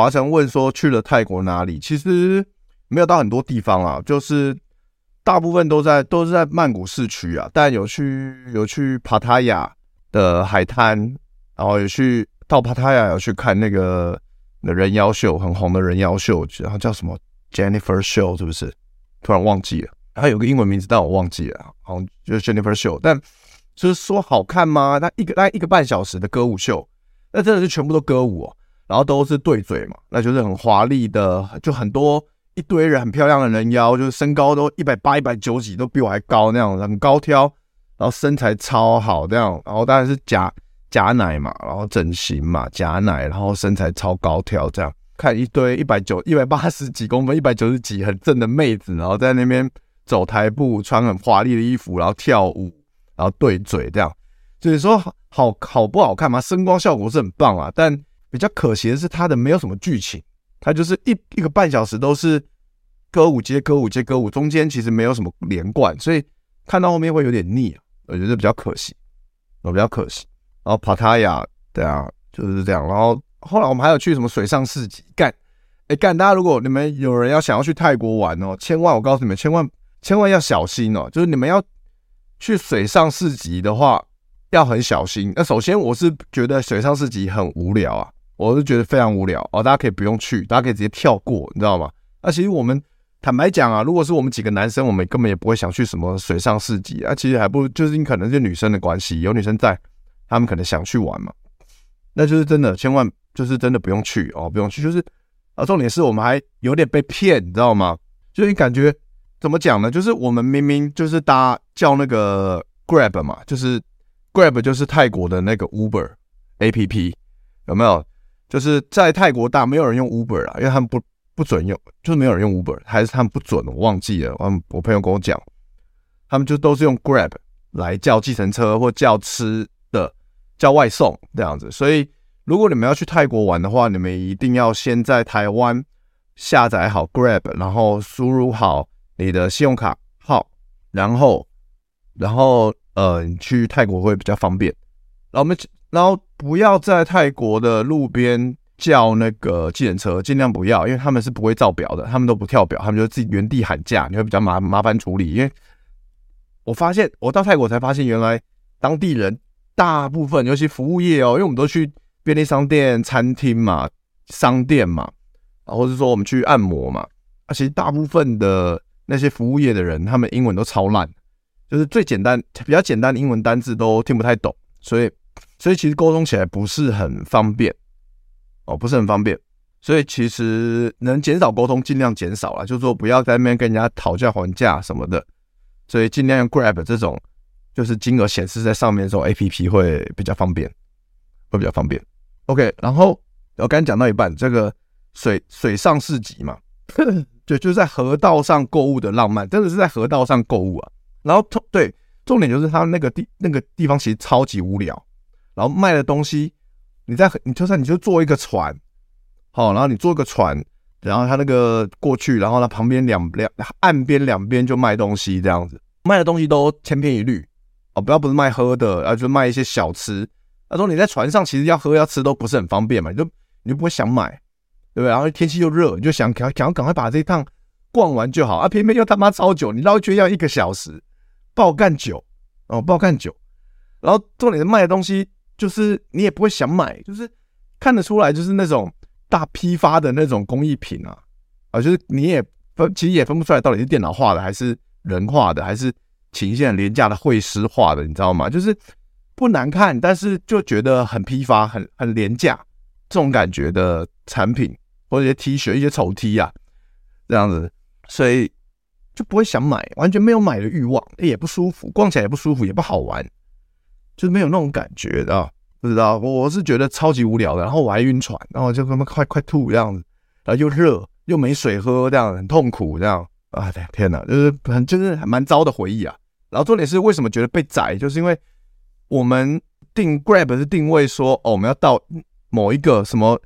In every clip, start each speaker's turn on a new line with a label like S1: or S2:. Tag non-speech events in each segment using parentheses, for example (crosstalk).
S1: 华晨问说去了泰国哪里？其实没有到很多地方啊，就是大部分都在都是在曼谷市区啊。但有去有去帕塔亚的海滩，然后有去到帕塔亚有去看那个人妖秀，很红的人妖秀，然后叫什么 Jennifer Show 是不是？突然忘记了，它有个英文名字，但我忘记了，好像就是 Jennifer Show。但就是说好看吗？它一个大概一个半小时的歌舞秀，那真的是全部都歌舞哦。然后都是对嘴嘛，那就是很华丽的，就很多一堆人很漂亮的人妖，就是身高都一百八、一百九几，都比我还高那样，很高挑，然后身材超好这样，然后当然是假假奶嘛，然后整形嘛，假奶，然后身材超高挑这样，看一堆一百九、一百八十几公分、一百九十几很正的妹子，然后在那边走台步，穿很华丽的衣服，然后跳舞，然后对嘴这样，就是说好好不好看嘛？声光效果是很棒啊，但。比较可惜的是，它的没有什么剧情，它就是一一个半小时都是歌舞接歌舞接歌舞，中间其实没有什么连贯，所以看到后面会有点腻，我觉得比较可惜，我比较可惜。然后帕塔亚，对啊，就是这样。然后后来我们还有去什么水上市集干，哎干，大家如果你们有人要想要去泰国玩哦，千万我告诉你们，千万千万要小心哦，就是你们要去水上市集的话，要很小心。那首先我是觉得水上市集很无聊啊。我是觉得非常无聊哦，大家可以不用去，大家可以直接跳过，你知道吗？那其实我们坦白讲啊，如果是我们几个男生，我们根本也不会想去什么水上市集啊。其实还不如就是你可能是女生的关系，有女生在，他们可能想去玩嘛。那就是真的，千万就是真的不用去哦，不用去。就是啊，重点是我们还有点被骗，你知道吗？就是你感觉怎么讲呢？就是我们明明就是搭叫那个 Grab 嘛，就是 Grab 就是泰国的那个 Uber APP，有没有？就是在泰国大没有人用 Uber 啊，因为他们不不准用，就是没有人用 Uber，还是他们不准，我忘记了。我我朋友跟我讲，他们就都是用 Grab 来叫计程车或叫吃的，叫外送这样子。所以如果你们要去泰国玩的话，你们一定要先在台湾下载好 Grab，然后输入好你的信用卡号，然后然后呃，你去泰国会比较方便。然后我们。然后不要在泰国的路边叫那个计程车，尽量不要，因为他们是不会照表的，他们都不跳表，他们就自己原地喊价，你会比较麻麻烦处理。因为我发现，我到泰国才发现，原来当地人大部分，尤其服务业哦，因为我们都去便利商店、餐厅嘛、商店嘛，啊，或者说我们去按摩嘛，啊，其实大部分的那些服务业的人，他们英文都超烂，就是最简单、比较简单的英文单字都听不太懂，所以。所以其实沟通起来不是很方便哦，不是很方便。所以其实能减少沟通，尽量减少了，就是说不要在那边跟人家讨价还价什么的。所以尽量用 Grab 这种，就是金额显示在上面这种 APP 会比较方便，会比较方便。OK，然后我刚才讲到一半，这个水水上市集嘛，(laughs) 对，就是在河道上购物的浪漫，真的是在河道上购物啊。然后对，重点就是它那个地那个地方其实超级无聊。然后卖的东西，你在你就算你就坐一个船，好，然后你坐一个船，然后他那个过去，然后他旁边两两岸边两边就卖东西这样子，卖的东西都千篇一律哦，不要不是卖喝的，然后就卖一些小吃。他说你在船上其实要喝要吃都不是很方便嘛，你就你就不会想买，对不对？然后天气又热，你就想赶赶赶快把这一趟逛完就好啊，偏偏又他妈超久，你绕一圈要一个小时，爆干久哦，爆干久，然后重点是卖的东西。就是你也不会想买，就是看得出来，就是那种大批发的那种工艺品啊，啊，就是你也分，其实也分不出来到底是电脑画的还是人画的，还是请一些很廉价的绘师画的，你知道吗？就是不难看，但是就觉得很批发，很很廉价这种感觉的产品，或者一些 T 恤、一些丑 T 啊，这样子，所以就不会想买，完全没有买的欲望，也不舒服，逛起来也不舒服，也不好玩，就是没有那种感觉的。不知道，我是觉得超级无聊的，然后我还晕船，然后就他妈快快吐这样子，然后又热又没水喝，这样很痛苦，这样啊，天哪，就是很就是还蛮糟的回忆啊。然后重点是为什么觉得被宰，就是因为我们定 Grab 是定位说哦，我们要到某一个什么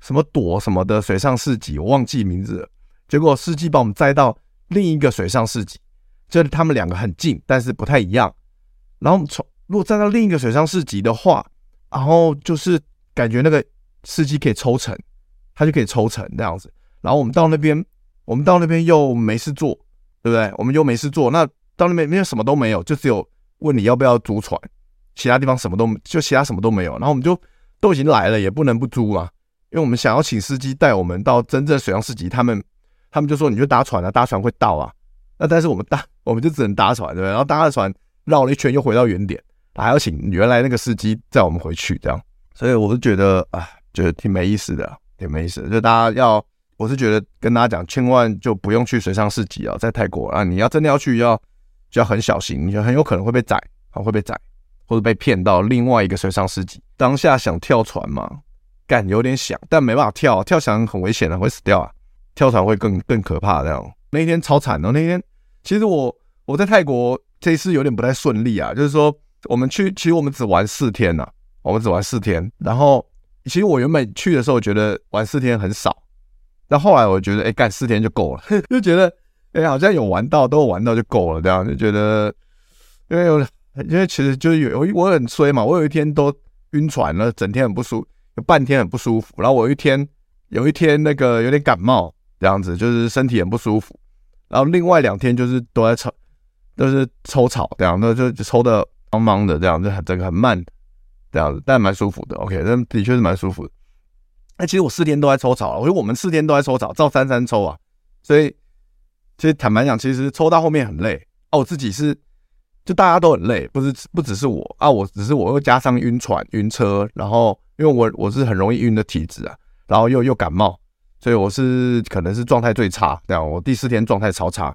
S1: 什么朵什么的水上市集，我忘记名字了。结果司机把我们载到另一个水上市集，就是他们两个很近，但是不太一样。然后从如果站到另一个水上市集的话，然后就是感觉那个司机可以抽成，他就可以抽成这样子。然后我们到那边，我们到那边又没事做，对不对？我们又没事做，那到那边因为什么都没有，就只有问你要不要租船，其他地方什么都就其他什么都没有。然后我们就都已经来了，也不能不租啊，因为我们想要请司机带我们到真正水上市集。他们他们就说你就搭船啊，搭船会到啊。那但是我们搭我们就只能搭船，对不对？然后搭了船绕了一圈又回到原点。还要请原来那个司机载我们回去，这样，所以我是觉得啊，觉得挺没意思的，挺没意思的。就大家要，我是觉得跟大家讲，千万就不用去水上市集啊，在泰国啊，你要真的要去，要就要很小心，你就很有可能会被宰啊，会被宰，或者被骗到另外一个水上市集。当下想跳船嘛，干有点想，但没办法跳，跳船很危险的，会死掉啊，跳船会更更可怕这样。那一天超惨的，那天其实我我在泰国这一次有点不太顺利啊，就是说。我们去，其实我们只玩四天呐、我们只玩四天。然后，其实我原本去的时候觉得玩四天很少，但后来我觉得，哎，干四天就够了，(laughs) 就觉得，哎，好像有玩到，都有玩到就够了，这样就觉得，因为有，因为其实就是有，我很衰嘛，我有一天都晕船了，整天很不舒服，有半天很不舒服。然后我有一天，有一天那个有点感冒，这样子就是身体很不舒服。然后另外两天就是都在抽，都是抽草这样，那就抽的。茫茫的这样，就很这个很慢这样子，但蛮舒服的。OK，那的确是蛮舒服的。那其实我四天都在抽草，我觉得我们四天都在抽草，照三三抽啊。所以其实坦白讲，其实抽到后面很累啊。我自己是就大家都很累，不是不只是我啊，我只是我又加上晕船、晕车，然后因为我我是很容易晕的体质啊，然后又又感冒，所以我是可能是状态最差这样。我第四天状态超差，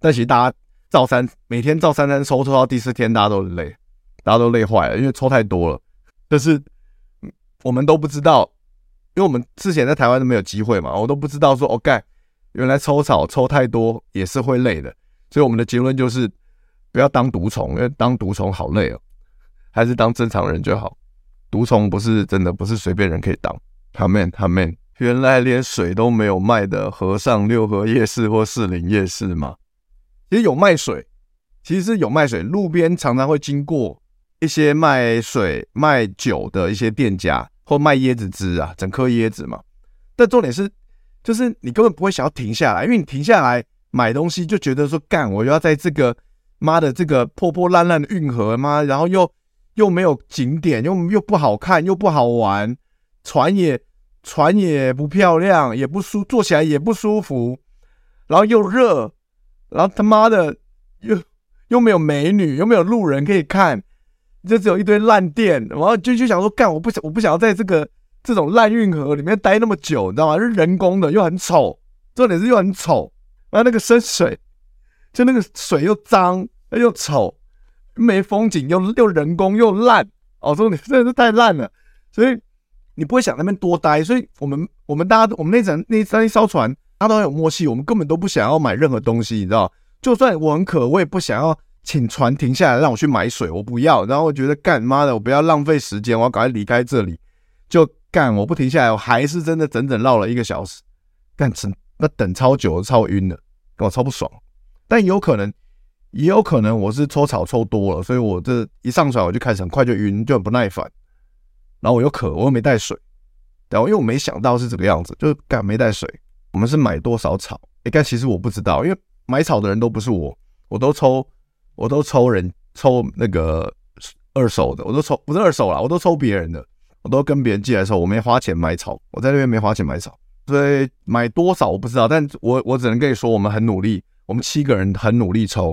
S1: 但其实大家。照三每天照三三抽，抽到第四天大家都累，大家都累坏了，因为抽太多了。但是我们都不知道，因为我们之前在台湾都没有机会嘛，我都不知道说，OK，原来抽草抽太多也是会累的。所以我们的结论就是不要当毒虫，因为当毒虫好累哦，还是当正常人就好。毒虫不是真的，不是随便人可以当。阿门，阿门。原来连水都没有卖的和尚六合夜市或士林夜市吗？其实有卖水，其实是有卖水。路边常常会经过一些卖水、卖酒的一些店家，或卖椰子汁啊，整颗椰子嘛。但重点是，就是你根本不会想要停下来，因为你停下来买东西，就觉得说干，我要在这个妈的这个破破烂烂的运河妈，然后又又没有景点，又又不好看，又不好玩，船也船也不漂亮，也不舒，坐起来也不舒服，然后又热。然后他妈的又又没有美女，又没有路人可以看，就只有一堆烂店。然后就就想说，干，我不想，我不想要在这个这种烂运河里面待那么久，你知道吗？是人工的，又很丑，重点是又很丑。然后那个深水，就那个水又脏又丑，没风景，又又人工又烂。哦，重点真的是太烂了，所以你不会想那边多待。所以我们我们大家，我们那层那那一艘船。他都有默契，我们根本都不想要买任何东西，你知道？就算我很渴，我也不想要请船停下来让我去买水，我不要。然后我觉得干妈的，我不要浪费时间，我要赶快离开这里。就干，我不停下来，我还是真的整整绕了一个小时，干成那等超久，超晕的，跟我超不爽。但有可能，也有可能我是抽草抽多了，所以我这一上船我就开始很快就晕，就很不耐烦。然后我又渴，我又没带水，然后因为我没想到是这个样子，就干没带水。我们是买多少草？哎，但其实我不知道，因为买草的人都不是我，我都抽，我都抽人抽那个二手的，我都抽不是二手啦，我都抽别人的。我都跟别人寄来的时候，我没花钱买草，我在那边没花钱买草，所以买多少我不知道，但我我只能跟你说，我们很努力，我们七个人很努力抽，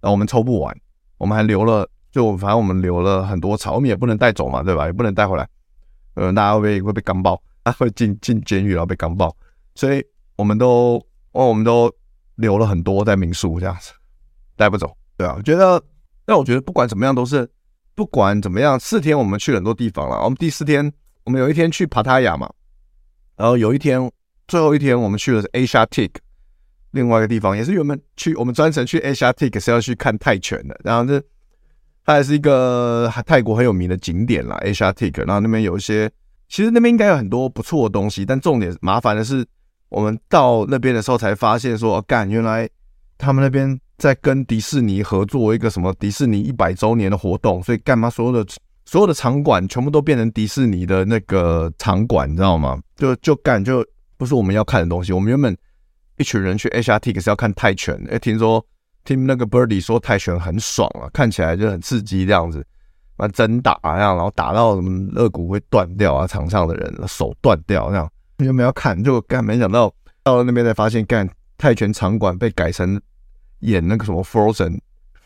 S1: 然后我们抽不完，我们还留了，就反正我们留了很多草，我们也不能带走嘛，对吧？也不能带回来，呃，大家会被会被刚爆，他会进进监狱然后被刚爆，所以我们都哦，我们都留了很多在民宿这样子，带不走，对啊，我觉得，但我觉得不管怎么样都是。不管怎么样，四天我们去了很多地方了。我们第四天，我们有一天去帕塔亚嘛，然后有一天，最后一天我们去的是 Asiatic，另外一个地方也是原本去，我们专程去 Asiatic 是要去看泰拳的。然后这它也是一个泰国很有名的景点啦，Asiatic。然后那边有一些，其实那边应该有很多不错的东西，但重点麻烦的是，我们到那边的时候才发现说，哦，干，原来他们那边。在跟迪士尼合作一个什么迪士尼一百周年的活动，所以干嘛所有的所有的场馆全部都变成迪士尼的那个场馆，你知道吗？就就干就不是我们要看的东西。我们原本一群人去 Asiatic 是要看泰拳，哎，听说听那个 Birdy 说泰拳很爽啊，看起来就很刺激这样子，啊，真打啊，然后打到什么肋骨会断掉啊，场上的人手断掉那样，原本要看就干，没想到到了那边才发现，干泰拳场馆被改成。演那个什么 Frozen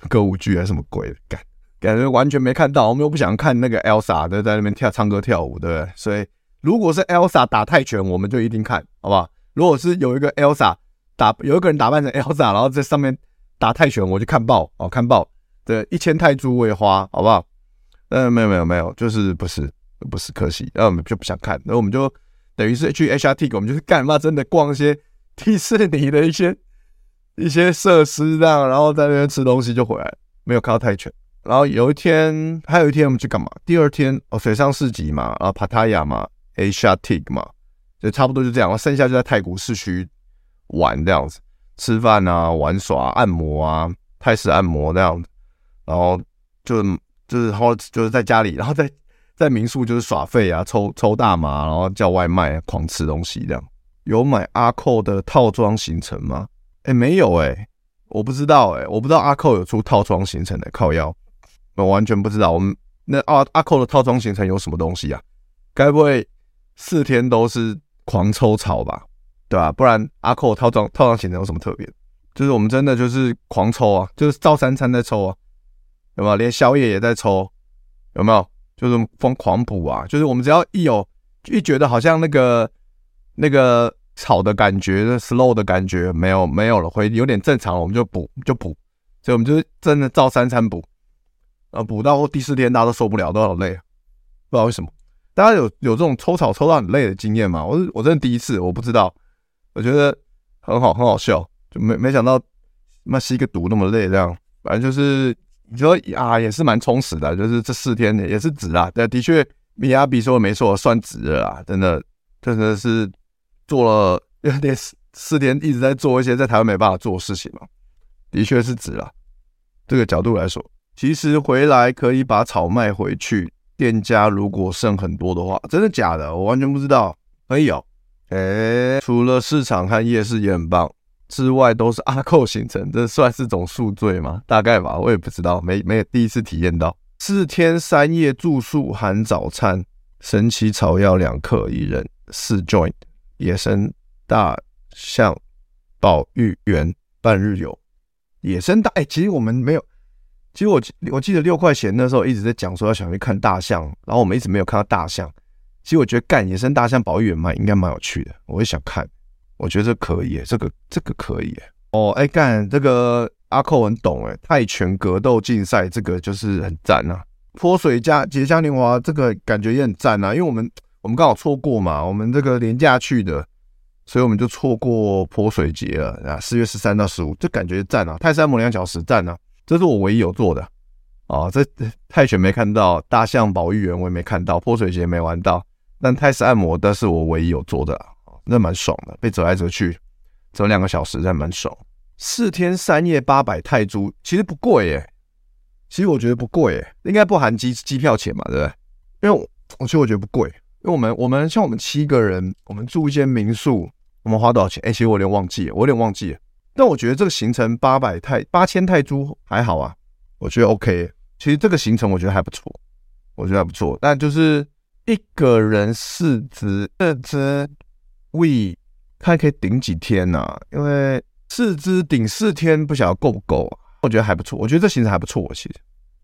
S1: 歌舞剧还是什么鬼的，感感觉完全没看到。我们又不想看那个 Elsa 的在那边跳唱歌跳舞，对不对？所以如果是 Elsa 打泰拳，我们就一定看，好不好？如果是有一个 Elsa 打，有一个人打扮成 Elsa，然后在上面打泰拳，我就看爆哦，看爆。对，一千泰铢我也花，好不好？嗯，没有没有没有，就是不是不是可惜，那我们就不想看。那我们就等于是去 Asiatic，我们就是干嘛？真的逛一些迪士尼的一些。一些设施这样，然后在那边吃东西就回来，没有看到泰拳。然后有一天，还有一天我们去干嘛？第二天哦，水上市集嘛，啊，帕塔亚嘛，Asia t i g 嘛，就差不多就这样。剩下就在泰国市区玩这样子，吃饭啊，玩耍、按摩啊，泰式按摩这样子。然后就就是然后就是在家里，然后在在民宿就是耍废啊，抽抽大麻，然后叫外卖，狂吃东西这样。有买阿扣的套装行程吗？哎、没有哎、我不知道哎、我不知道阿扣有出套装行程的靠腰，我完全不知道。我们那阿阿扣的套装行程有什么东西啊？该不会四天都是狂抽草吧？对吧、啊？不然阿扣套装套装行程有什么特别？就是我们真的就是狂抽啊，就是照三餐在抽啊，有没有？连宵夜也在抽，有没有？就是疯狂补啊，就是我们只要一有一觉得好像那个那个。草的感觉，slow 的感觉没有没有了，会有点正常了，我们就补就补，所以我们就真的照三餐补，啊，补到第四天大家都受不了，都好累，不知道为什么，大家有有这种抽草抽到很累的经验吗？我是我真的第一次，我不知道，我觉得很好很好笑，就没没想到那吸个毒那么累这样，反正就是你说啊也是蛮充实的，就是这四天也是值啊，但的确米亚比说的没错，算值了啊，真的真的是。做了有点四四天，一直在做一些在台湾没办法做的事情嘛，的确是值了。这个角度来说，其实回来可以把草卖回去，店家如果剩很多的话，真的假的？我完全不知道。可以哦，哎，除了市场和夜市也很棒之外，都是阿扣行程，这算是种宿醉吗？大概吧，我也不知道，没没第一次体验到。四天三夜住宿含早餐，神奇草药两克一人，四 joint。野生大象保育园半日游，野生大哎、其实我们没有，其实我我记得六块钱那时候一直在讲说要想去看大象，然后我们一直没有看到大象。其实我觉得干野生大象保育园蛮应该蛮有趣的，我也想看，我觉得这可以、这个这个可以、哦哎干这个阿扣很懂哎、泰拳格斗竞赛这个就是很赞啊，泼水加节嘉年华这个感觉也很赞啊，因为我们。我们刚好错过嘛，我们这个连假去的，所以我们就错过泼水节了啊！四月十三到十五，这感觉赞啊！泰式按摩两小时赞啊！这是我唯一有做的啊！这泰拳没看到，大象保育员我也没看到，泼水节没玩到，但泰式按摩但是我唯一有做的，那蛮爽的，被折来折去，折两个小时，那蛮爽。四天三夜八百泰铢，其实不贵耶，其实我觉得不贵耶，应该不含机机票钱嘛，对不对？因为我其实我觉得不贵。因为我们我们像我们七个人，我们住一间民宿，我们花多少钱？哎、其实我有点忘记，我有点忘记。但我觉得这个行程八百泰八千泰铢还好啊，我觉得 OK。其实这个行程我觉得还不错，我觉得还不错。但就是一个人四只，四只 we 看可以顶几天呢、啊？因为四只顶四天，不晓得够不够啊？我觉得还不错，我觉得这行程还不错，其实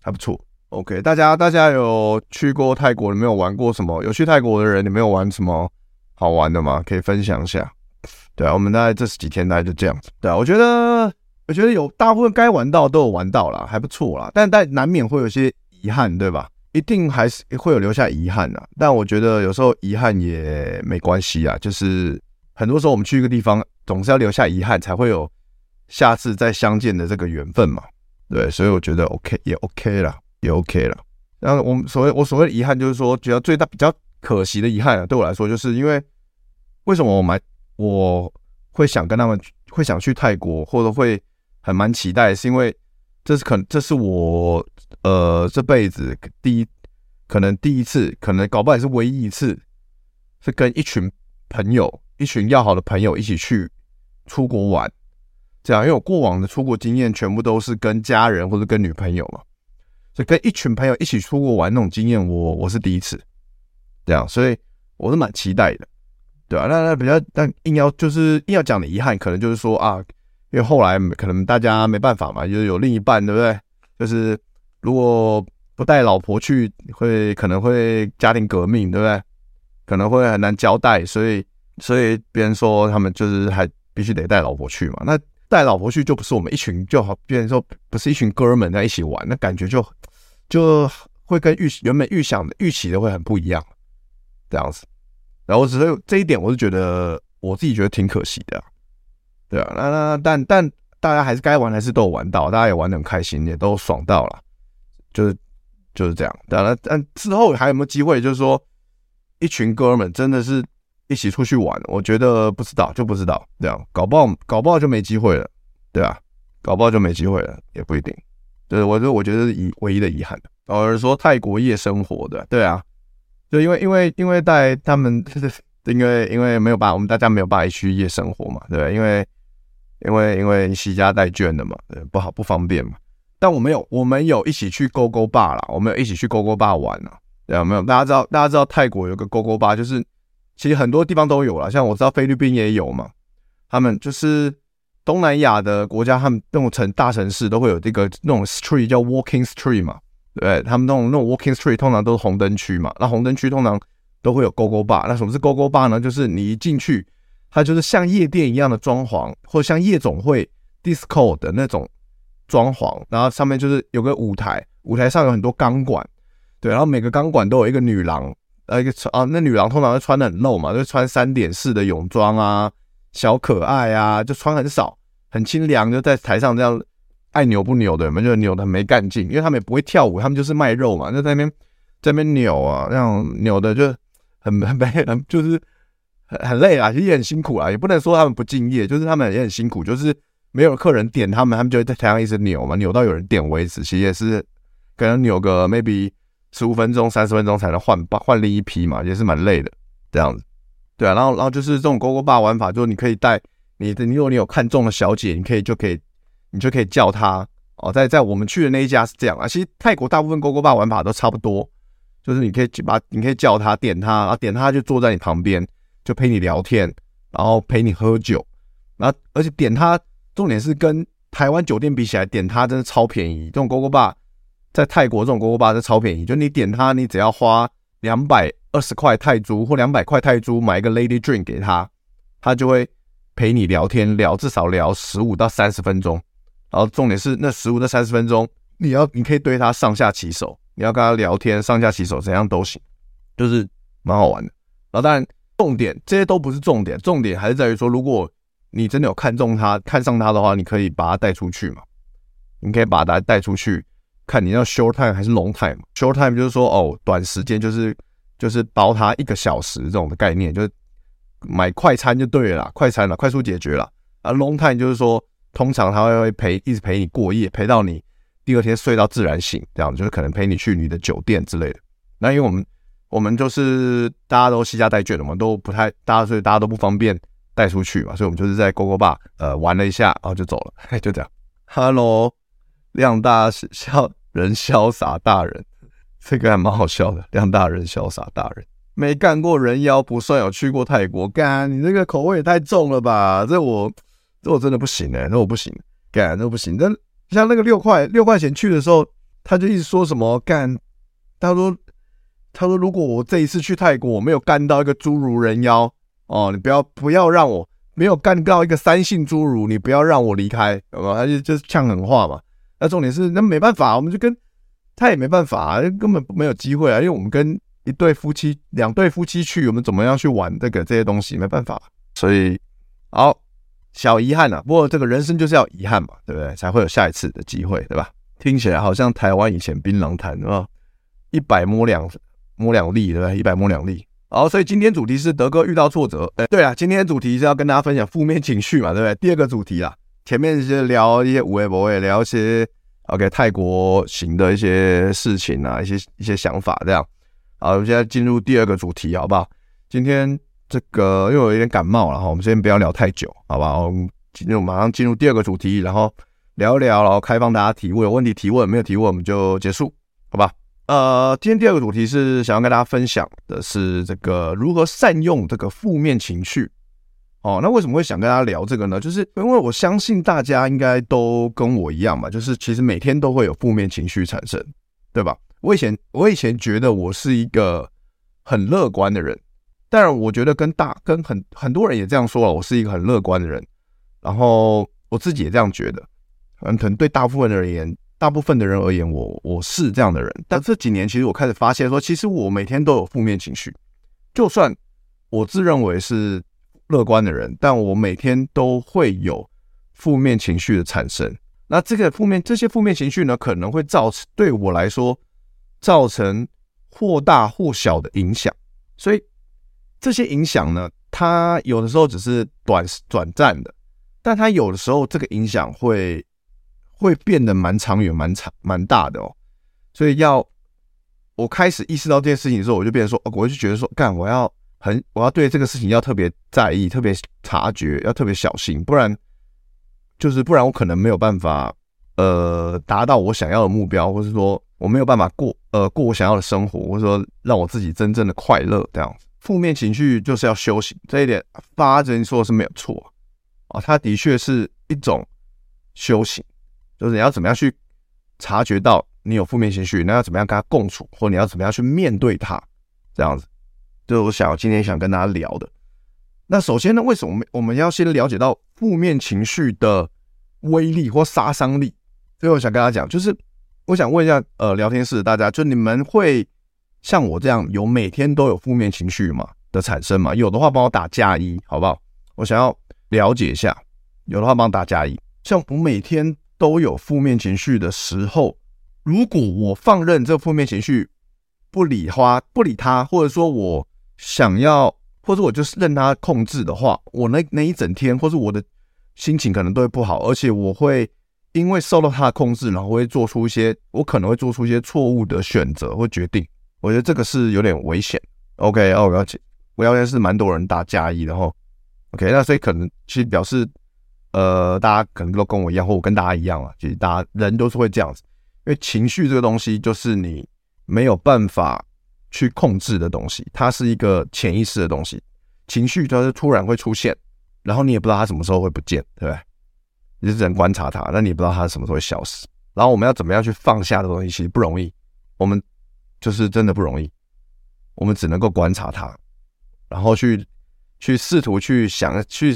S1: 还不错。OK，大家大家有去过泰国？你没有玩过什么？有去泰国的人，你没有玩什么好玩的吗？可以分享一下。对啊，我们大概这十几天大概就这样子。对啊，我觉得我觉得有大部分该玩到都有玩到了，还不错啦。但但难免会有些遗憾，对吧？一定还是会有留下遗憾啊。但我觉得有时候遗憾也没关系啊，就是很多时候我们去一个地方，总是要留下遗憾，才会有下次再相见的这个缘分嘛。对，所以我觉得 OK 也 OK 了，也 OK 了。然后我们所谓我所谓的遗憾，就是说觉得最大比较可惜的遗憾啊，对我来说，就是因为为什么我们我会想跟他们会想去泰国，或者会很蛮期待，是因为这是可能这是我。呃，这辈子第一，可能第一次，可能搞不好也是唯一一次，是跟一群朋友，一群要好的朋友一起去出国玩，这样，因为我过往的出国经验全部都是跟家人或者跟女朋友嘛，所以跟一群朋友一起出国玩那种经验，我我是第一次，这样，所以我是蛮期待的，对啊，那那比较，但硬要就是硬要讲的遗憾，可能就是说啊，因为后来可能大家没办法嘛，就是有另一半，对不对？就是。如果不带老婆去，会可能会家庭革命，对不对？可能会很难交代，所以所以别人说他们就是还必须得带老婆去嘛。那带老婆去就不是我们一群就好，别人说不是一群哥们在一起玩，那感觉就就会跟预原本预想的预期的会很不一样，这样子。然后只是这一点，我是觉得我自己觉得挺可惜的，对啊。那那但但大家还是该玩还是都玩到，大家也玩得很开心，也都爽到了。就是就是这样，当然，但之后还有没有机会？就是说，一群哥们真的是一起出去玩，我觉得不知道，就不知道这样，搞不好搞不好就没机会了，对吧？搞不好就没机会了，也不一定。对，我就我觉得遗唯一的遗憾。然后说泰国夜生活的，对啊，就因为因为因为带他们，因为因为没有办法，我们大家没有办法去夜生活嘛，对？因为因为因为携家带眷的嘛，对，不好不方便嘛。但我们有，我们有一起去勾勾坝啦，我们有一起去勾勾坝玩了，对啊，没有？大家知道，大家知道泰国有个勾勾坝，就是其实很多地方都有了，像我知道菲律宾也有嘛，他们就是东南亚的国家，他们那种城大城市都会有这个那种 street 叫 walking street 嘛，对，他们那种那种 walking street 通常都是红灯区嘛，那红灯区通常都会有勾勾坝，那什么是勾勾坝呢？就是你一进去，它就是像夜店一样的装潢，或者像夜总会 disco 的那种。装潢，然后上面就是有个舞台，舞台上有很多钢管，对，然后每个钢管都有一个女郎，呃，一个啊，那女郎通常会穿的很露嘛，就穿三点式的泳装啊，小可爱啊，就穿很少，很清凉，就在台上这样爱扭不扭的，们，就扭的没干劲，因为他们也不会跳舞，他们就是卖肉嘛，就在那边在那边扭啊，那样扭的就很 (laughs) 很没很就是很很累啊，其实也很辛苦啊，也不能说他们不敬业，就是他们也很辛苦，就是。没有客人点他们，他们就会在台上一直扭嘛，扭到有人点为止。其实也是可能扭个 maybe 十五分钟、三十分钟才能换换另一批嘛，也是蛮累的这样子。对啊，然后然后就是这种勾勾吧玩法，就是你可以带你的，如果你有看中的小姐，你可以就可以你就可以叫她哦。在在我们去的那一家是这样啊，其实泰国大部分勾勾吧玩法都差不多，就是你可以把你可以叫她点她，然后点她就坐在你旁边，就陪你聊天，然后陪你喝酒，然后而且点她。重点是跟台湾酒店比起来，点它真的超便宜。这种勾勾吧在泰国这种勾勾吧是超便宜，就你点它，你只要花两百二十块泰铢或两百块泰铢买一个 lady drink 给他，他就会陪你聊天聊至少聊十五到三十分钟。然后重点是那十五到三十分钟，你要你可以对他上下其手，你要跟他聊天上下其手怎样都行，就是蛮好玩的。然后当然重点这些都不是重点，重点还是在于说如果。你真的有看中他、看上他的话，你可以把他带出去嘛？你可以把他带出去，看你要 short time 还是 long time。short time 就是说哦，短时间就是就是包他一个小时这种的概念，就是买快餐就对了啦，快餐了，快速解决了。啊，long time 就是说，通常他会会陪一直陪你过夜，陪到你第二天睡到自然醒，这样就是可能陪你去你的酒店之类的。那因为我们我们就是大家都携家带眷的嘛，都不太大家，所以大家都不方便。带出去嘛，所以我们就是在勾勾吧，呃，玩了一下，然后就走了，嘿，(laughs) 就这样。Hello，量大笑人潇洒大人，这个还蛮好笑的。量大人潇洒大人，没干过人妖不算有去过泰国，干你这个口味也太重了吧？这我这我真的不行哎、欸，这我不行，干那不行。那像那个六块六块钱去的时候，他就一直说什么干，他说他说如果我这一次去泰国我没有干到一个侏儒人妖哦，你不要不要让我没有干到一个三姓侏儒，你不要让我离开，好吧？他就就是呛狠话嘛。那重点是那没办法，我们就跟他也没办法，根本没有机会啊，因为我们跟。一对夫妻，两对夫妻去，我们怎么样去玩这个这些东西？没办法，所以好小遗憾啊。不过这个人生就是要遗憾嘛，对不对？才会有下一次的机会，对吧？听起来好像台湾以前槟榔摊，啊？一百摸两摸两粒，对不对？一百摸两粒。好，所以今天主题是德哥遇到挫折。哎，对啊，今天主题是要跟大家分享负面情绪嘛，对不对？第二个主题啊，前面是聊一些无谓不谓，聊一些 OK 泰国行的一些事情啊，一些一些想法这样。好，我们现在进入第二个主题，好不好？今天这个因为我有点感冒了哈，我们先不要聊太久，好不好？我们进入马上进入第二个主题，然后聊一聊，然后开放大家提问，有问题提问，没有提问我们就结束，好吧？呃，今天第二个主题是想要跟大家分享的是这个如何善用这个负面情绪。哦，那为什么会想跟大家聊这个呢？就是因为我相信大家应该都跟我一样嘛，就是其实每天都会有负面情绪产生，对吧？我以前，我以前觉得我是一个很乐观的人，当然，我觉得跟大跟很很多人也这样说了，我是一个很乐观的人。然后我自己也这样觉得，嗯可能对大部分人而言，大部分的人而言，我我是这样的人。但这几年，其实我开始发现说，其实我每天都有负面情绪，就算我自认为是乐观的人，但我每天都会有负面情绪的产生。那这个负面这些负面情绪呢，可能会造成对我来说。造成或大或小的影响，所以这些影响呢，它有的时候只是短短暂的，但它有的时候这个影响会会变得蛮长远、蛮长、蛮大的哦。所以要我开始意识到这件事情的时候，我就变成说，哦我就觉得说，干，我要很，我要对这个事情要特别在意、特别察觉、要特别小心，不然就是不然我可能没有办法呃达到我想要的目标，或是说。我没有办法过呃过我想要的生活，或者说让我自己真正的快乐这样子。负面情绪就是要修行，这一点发人说的是没有错啊，它的确是一种修行，就是你要怎么样去察觉到你有负面情绪，那要怎么样跟他共处，或你要怎么样去面对他，这样子，就是我想今天想跟大家聊的。那首先呢，为什么我们我们要先了解到负面情绪的威力或杀伤力？所以我想跟大家讲，就是。我想问一下，呃，聊天室的大家，就你们会像我这样有每天都有负面情绪吗的产生吗？有的话，帮我打加一，好不好？我想要了解一下，有的话帮我打加一。像我每天都有负面情绪的时候，如果我放任这负面情绪不理花不理他，或者说我想要，或者我就是任他控制的话，我那那一整天，或是我的心情可能都会不好，而且我会。因为受到他的控制，然后会做出一些，我可能会做出一些错误的选择或决定。我觉得这个是有点危险。OK，哦，我了解。我要是蛮多人打加一，然后 OK，那所以可能其实表示，呃，大家可能都跟我一样，或我跟大家一样啊。其实大家人都是会这样子，因为情绪这个东西就是你没有办法去控制的东西，它是一个潜意识的东西。情绪它是突然会出现，然后你也不知道它什么时候会不见，对不对？你是只能观察它，但你也不知道它什么时候会消失。然后我们要怎么样去放下的东西，其实不容易。我们就是真的不容易，我们只能够观察它，然后去去试图去想、去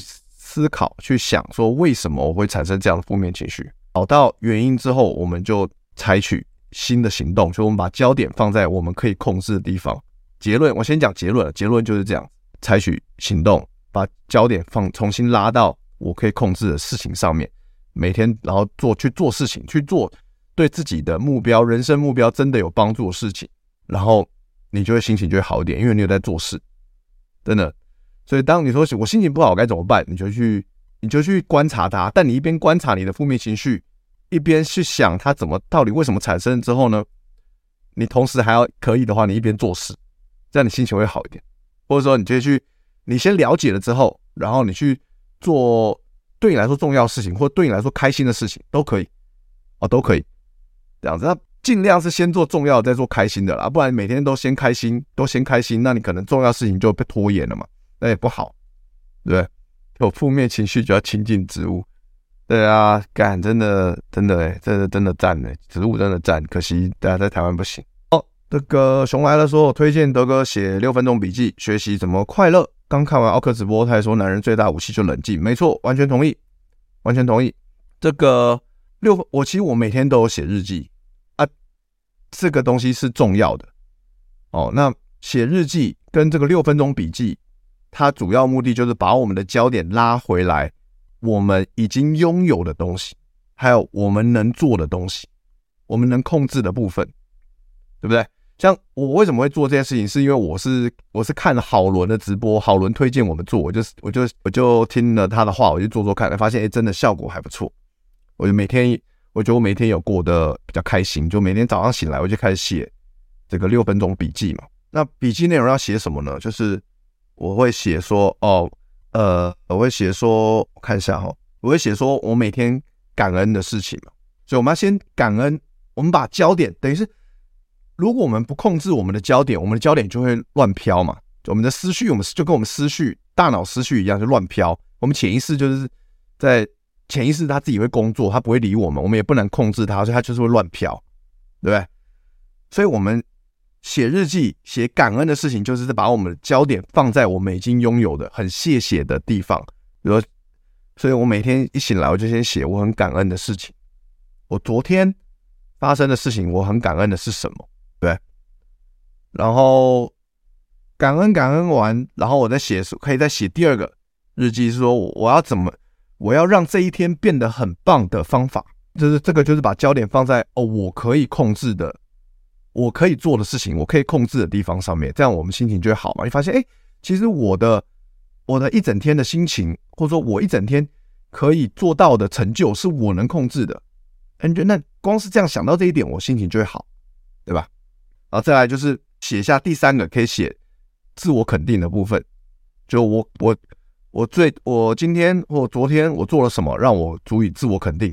S1: 思考、去想，说为什么我会产生这样的负面情绪。找到原因之后，我们就采取新的行动，就我们把焦点放在我们可以控制的地方。结论，我先讲结论，结论就是这样：采取行动，把焦点放重新拉到我可以控制的事情上面。每天，然后做去做事情，去做对自己的目标、人生目标真的有帮助的事情，然后你就会心情就会好一点，因为你有在做事，真的。所以当你说我心情不好该怎么办，你就去你就去观察它。但你一边观察你的负面情绪，一边去想它怎么到底为什么产生之后呢？你同时还要可以的话，你一边做事，这样你心情会好一点。或者说，你就去你先了解了之后，然后你去做。对你来说重要事情，或对你来说开心的事情，都可以，哦，都可以这样子。那尽量是先做重要的，再做开心的啦，不然每天都先开心，都先开心，那你可能重要事情就被拖延了嘛，那也不好，对？有负面情绪就要亲近植物，对啊，干真的真的哎，真的真的赞哎，植物真的赞，可惜大家在台湾不行哦。这个熊来了说，我推荐德哥写六分钟笔记，学习怎么快乐。刚看完奥克直播，他还说男人最大武器就冷静，没错，完全同意，完全同意。这个六分，我其实我每天都有写日记啊，这个东西是重要的哦。那写日记跟这个六分钟笔记。它主要目的就是把我们的焦点拉回来，我们已经拥有的东西，还有我们能做的东西，我们能控制的部分，对不对？像我为什么会做这件事情，是因为我是我是看好伦的直播，好伦推荐我们做，我就我就我就听了他的话，我就做做看，发现哎，真的效果还不错。我就每天，我觉得我每天有过得比较开心，就每天早上醒来我就开始写这个六分钟笔记嘛。那笔记内容要写什么呢？就是。我会写说哦，呃，我会写说，我看一下哈，我会写说我每天感恩的事情嘛，所以我们要先感恩，我们把焦点等于是，如果我们不控制我们的焦点，我们的焦点就会乱飘嘛，我们的思绪，我们就跟我们思绪、大脑思绪一样，就乱飘。我们潜意识就是在潜意识，他自己会工作，他不会理我们，我们也不能控制他，所以他就是会乱飘，对不对？所以我们。写日记，写感恩的事情，就是把我们的焦点放在我们已经拥有的很谢谢的地方。比如，所以我每天一醒来，我就先写我很感恩的事情。我昨天发生的事情，我很感恩的是什么？对。然后感恩感恩完，然后我再写，可以再写第二个日记，是说我要怎么，我要让这一天变得很棒的方法。就是这个，就是把焦点放在哦，我可以控制的。我可以做的事情，我可以控制的地方上面，这样我们心情就会好嘛。你发现，哎，其实我的我的一整天的心情，或者说我一整天可以做到的成就，是我能控制的。感觉那光是这样想到这一点，我心情就会好，对吧？然后再来就是写下第三个，可以写自我肯定的部分。就我我我最我今天或昨天我做了什么，让我足以自我肯定，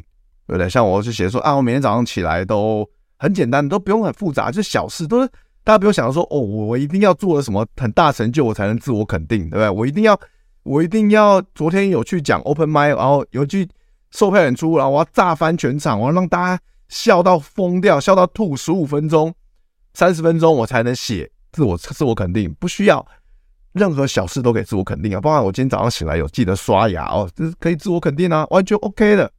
S1: 对不对？像我就写说啊，我每天早上起来都。很简单，都不用很复杂，就小事，都是大家不用想着说哦，我我一定要做了什么很大成就，我才能自我肯定，对不对？我一定要，我一定要，昨天有去讲 open mic，然后有去售票演出，然后我要炸翻全场，我要让大家笑到疯掉，笑到吐，十五分钟、三十分钟，我才能写自我自我肯定。不需要任何小事都可以自我肯定啊，包括我今天早上醒来有记得刷牙哦，这是可以自我肯定啊，完全 OK 的，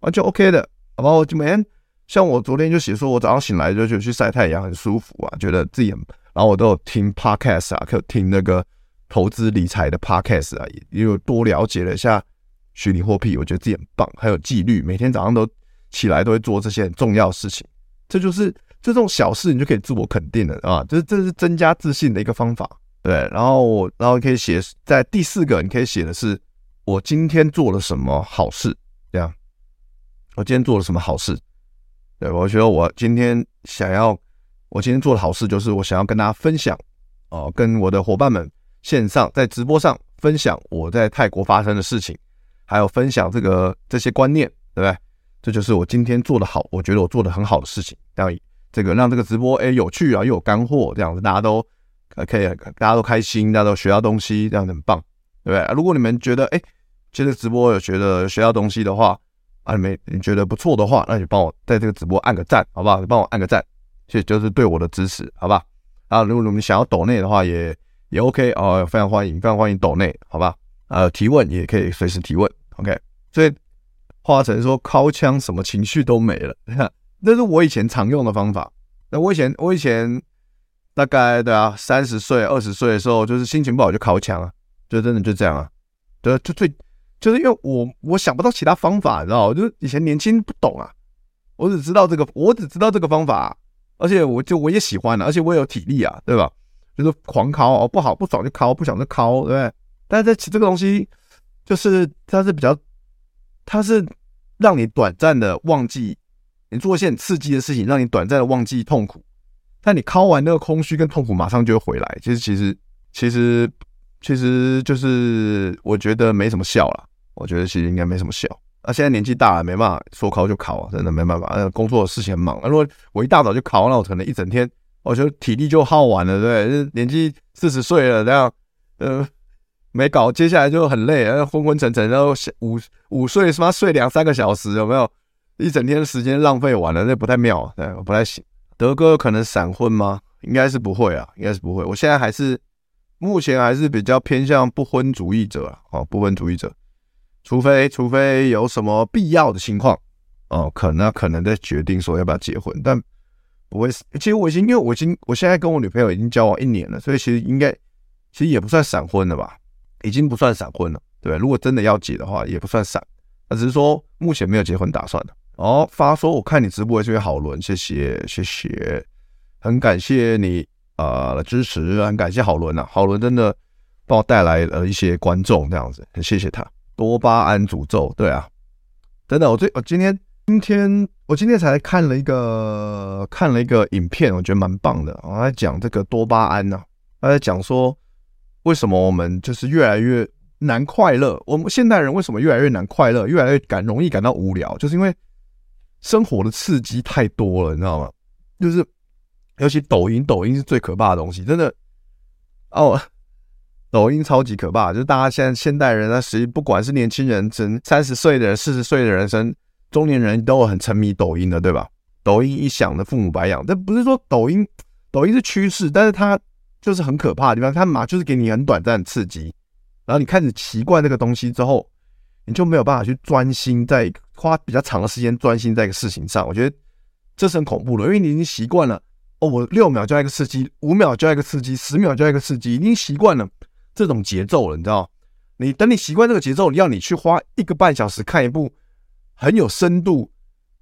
S1: 完全 OK 的，好不好？我就每天。像我昨天就写说，我早上醒来就就去晒太阳，很舒服啊，觉得自己很，然后我都有听 podcast 啊，可听那个投资理财的 podcast 啊，也有多了解了一下虚拟货币，我觉得自己很棒，还有纪律，每天早上都起来都会做这些很重要的事情，这就是这种小事你就可以自我肯定了啊，这这是增加自信的一个方法，对，然后我然后可以写在第四个，你可以写的是我今天做了什么好事，这样，我今天做了什么好事。对，我觉得我今天想要，我今天做的好事就是我想要跟大家分享，哦，跟我的伙伴们线上在直播上分享我在泰国发生的事情，还有分享这个这些观念，对不对？这就是我今天做的好，我觉得我做的很好的事情，让这个让这个直播哎有趣啊，又有干货，这样子大家都可以，大家都开心，大家都学到东西，这样子很棒，对不对？如果你们觉得哎，这个直播有觉得学到东西的话，啊，没你觉得不错的话，那你帮我在这个直播按个赞，好不好？你帮我按个赞，这就是对我的支持，好吧？啊，如果你们想要抖内的话，也也 OK 哦，非常欢迎，非常欢迎抖内，好吧？呃，提问也可以随时提问，OK。所以华晨说，尻枪什么情绪都没了，(laughs) 那是我以前常用的方法。那我以前我以前大概对啊，三十岁二十岁的时候，就是心情不好就尻枪啊，就真的就这样啊，对，就最。就是因为我我想不到其他方法，你知道，就是以前年轻不懂啊，我只知道这个，我只知道这个方法，而且我就我也喜欢啊，而且我也有体力啊，对吧？就是狂敲哦，不好不爽就敲，不想就敲，对不对？但是这这个东西就是它是比较，它是让你短暂的忘记，你做一些很刺激的事情，让你短暂的忘记痛苦，但你敲完那个空虚跟痛苦马上就会回来。其实其实其实其实就是我觉得没什么效了。我觉得其实应该没什么效，啊，现在年纪大了，没办法说考就考啊，真的没办法。呃工作的事情很忙。那如果我一大早就考，那我可能一整天，我觉得体力就耗完了，对不对？年纪四十岁了，这样，呃，没搞，接下来就很累，昏昏沉沉，然后午午睡，什么睡两三个小时，有没有？一整天的时间浪费完了，那不太妙，对，不太行。德哥可能闪婚吗？应该是不会啊，应该是不会。我现在还是目前还是比较偏向不婚主义者啊，哦，不婚主义者。除非除非有什么必要的情况，哦，可能可能在决定说要不要结婚，但不会。其实我已经因为我已经我现在跟我女朋友已经交往一年了，所以其实应该其实也不算闪婚了吧，已经不算闪婚了，对？如果真的要结的话，也不算闪，那只是说目前没有结婚打算的。哦，发说我看你直播也是好伦，谢谢谢谢，很感谢你呃的支持，很感谢好伦呐，好伦真的帮我带来了一些观众这样子，很谢谢他。多巴胺诅咒，对啊，真的，我最我今天今天我今天才看了一个看了一个影片，我觉得蛮棒的。我在讲这个多巴胺呢、他在讲说为什么我们就是越来越难快乐，我们现代人为什么越来越难快乐，越来越感容易感到无聊，就是因为生活的刺激太多了，你知道吗？就是尤其抖音，抖音是最可怕的东西，真的哦。抖音超级可怕，就是大家现在现代人啊，实际不管是年轻人、成三十岁的人、四十岁的人生、中年人都有很沉迷抖音的，对吧？抖音一响的父母白养，这不是说抖音，抖音是趋势，但是它就是很可怕的地方，它嘛就是给你很短暂的刺激，然后你开始习惯这个东西之后，你就没有办法去专心在花比较长的时间专心在一个事情上，我觉得这是很恐怖的，因为你已经习惯了哦，我六秒就要一个刺激，五秒就要一个刺激，十秒就要一个刺激，已经习惯了。这种节奏了，你知道？你等你习惯这个节奏，你要你去花一个半小时看一部很有深度，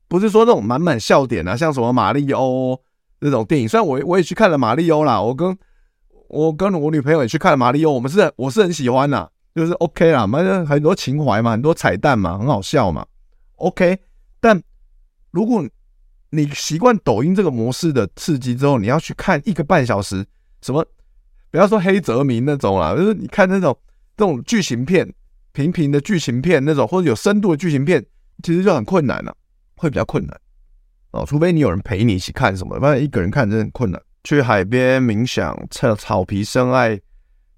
S1: 不是说那种满满笑点啊，像什么马里欧那种电影。虽然我我也去看了马里欧啦，我跟我跟我女朋友也去看了马里欧，我们是我是很喜欢啦，就是 OK 啦，反正很多情怀嘛，很多彩蛋嘛，很好笑嘛，OK。但如果你习惯抖音这个模式的刺激之后，你要去看一个半小时什么？不要说黑泽明那种啦，就是你看那种这种剧情片、平平的剧情片那种，或者有深度的剧情片，其实就很困难了，会比较困难哦。除非你有人陪你一起看什么，不然一个人看真的很困难。去海边冥想、趁草皮、深爱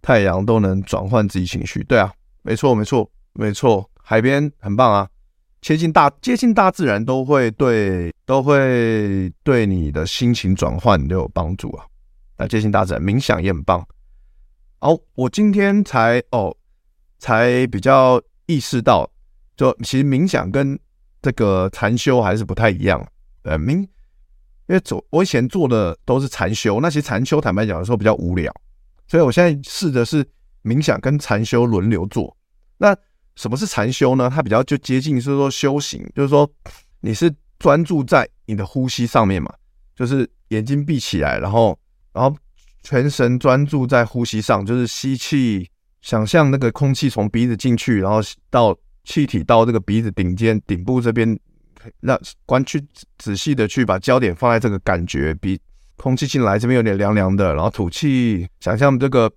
S1: 太阳，都能转换自己情绪。对啊，没错，没错，没错，海边很棒啊，接近大接近大自然，都会对都会对你的心情转换都有帮助啊。那接近大自然，冥想也很棒。哦，我今天才哦，才比较意识到，就其实冥想跟这个禅修还是不太一样。呃，冥，因为走我以前做的都是禅修，那些禅修坦白讲的时候比较无聊，所以我现在试的是冥想跟禅修轮流做。那什么是禅修呢？它比较就接近是说修行，就是说你是专注在你的呼吸上面嘛，就是眼睛闭起来，然后。然后全神专注在呼吸上，就是吸气，想象那个空气从鼻子进去，然后到气体到这个鼻子顶尖顶部这边，让观去仔细的去把焦点放在这个感觉，鼻空气进来这边有点凉凉的，然后吐气，想象这个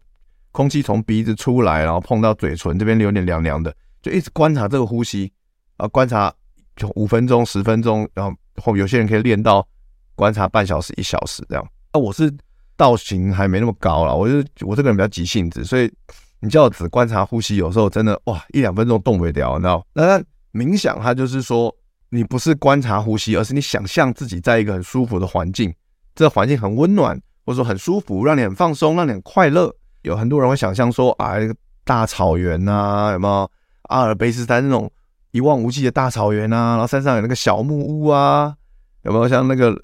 S1: 空气从鼻子出来，然后碰到嘴唇这边有点凉凉的，就一直观察这个呼吸啊，观察就五分钟、十分钟，然后后有些人可以练到观察半小时、一小时这样。那我是。道行还没那么高啦，我就我这个人比较急性子，所以你叫我只观察呼吸，有时候真的哇一两分钟动不了，你知道？那冥想它就是说，你不是观察呼吸，而是你想象自己在一个很舒服的环境，这环境很温暖，或者说很舒服，让你很放松，让你很快乐。有很多人会想象说啊，一个大草原呐，有没有阿尔卑斯山那种一望无际的大草原啊？然后山上有那个小木屋啊，有没有像那个？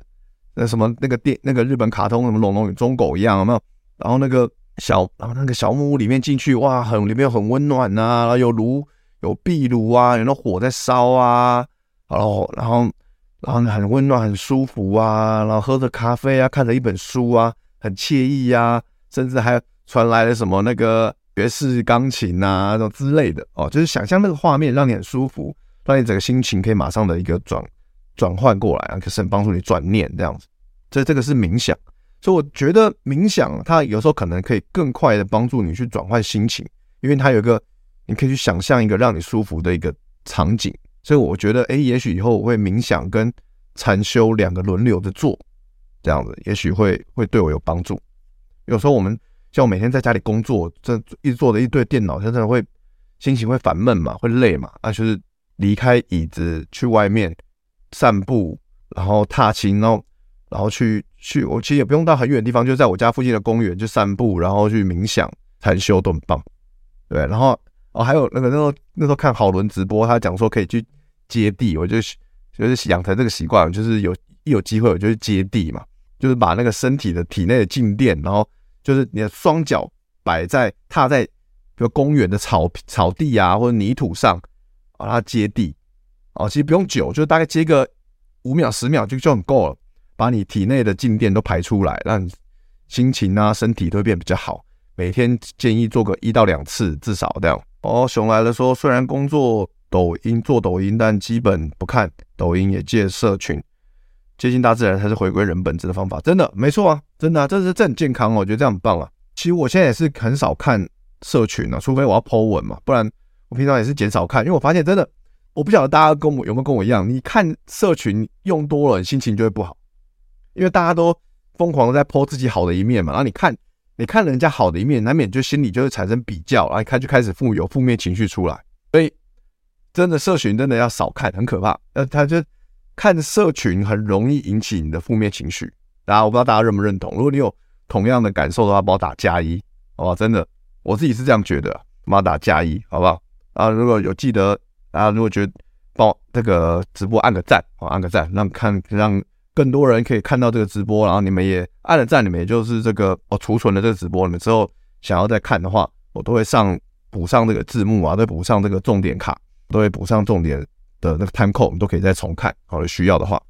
S1: 那什么那个电那个日本卡通什么龙龙与忠狗一样有没有？然后那个小然后那个小木屋里面进去哇，很里面很温暖呐、然后有炉有壁炉啊，有那火在烧啊，然后然后然后很温暖很舒服啊，然后喝着咖啡啊，看着一本书啊，很惬意呀、啊，甚至还传来了什么那个爵士钢琴啊那种之类的哦，就是想象那个画面让你很舒服，让你整个心情可以马上的一个转。转换过来啊，可是很帮助你转念这样子，这这个是冥想，所以我觉得冥想它有时候可能可以更快的帮助你去转换心情，因为它有一个你可以去想象一个让你舒服的一个场景，所以我觉得，哎，也许以后我会冥想跟禅修两个轮流的做，这样子，也许会会对我有帮助。有时候我们像我每天在家里工作，这一坐着一对电脑，真的会心情会烦闷嘛，会累嘛，那就是离开椅子去外面散步，然后踏青，然后然后去去，我其实也不用到很远的地方，就在我家附近的公园去散步，然后去冥想、禅修都很棒。对，然后哦还有那个那时候那时候看好伦直播，他讲说可以去接地，我就就是养成这个习惯，就是有一有机会我就去接地嘛，就是把那个身体的体内的静电，然后就是你的双脚摆在踏在比如公园的草草地啊或者泥土上，把它接地哦，其实不用久，就大概接个。五秒、十秒就就很够了，把你体内的静电都排出来，让你心情啊、身体都会变比较好。每天建议做个一到两次，至少这样。哦，熊来了说，虽然工作抖音做抖音，但基本不看抖音，也戒社群，接近大自然才是回归人本质的方法。真的，没错啊，真的啊，这是这很健康哦，我觉得这样很棒啊。其实我现在也是很少看社群啊，除非我要 po 文嘛，不然我平常也是减少看，因为我发现真的。我不晓得大家跟我有没有跟我一样，你看社群用多了，你心情就会不好，因为大家都疯狂的在 po 自己好的一面嘛。然后你看，你看人家好的一面，难免就心里就会产生比较，然后一看就开始负有负面情绪出来。所以真的社群真的要少看，很可怕。呃，他就看社群很容易引起你的负面情绪。大家我不知道大家认不认同，如果你有同样的感受的话，帮我打加一，好不好？真的，我自己是这样觉得，帮我打加一，好不好？啊，如果有记得。大家如果觉得帮这个直播按个赞，哦，按个赞，让看让更多人可以看到这个直播，然后你们也按了赞，你们也就是这个哦储存了这个直播，你们之后想要再看的话，我都会上补上这个字幕啊，再补上这个重点卡，都会补上重点的那个 time code，你都可以再重看，好，需要的话。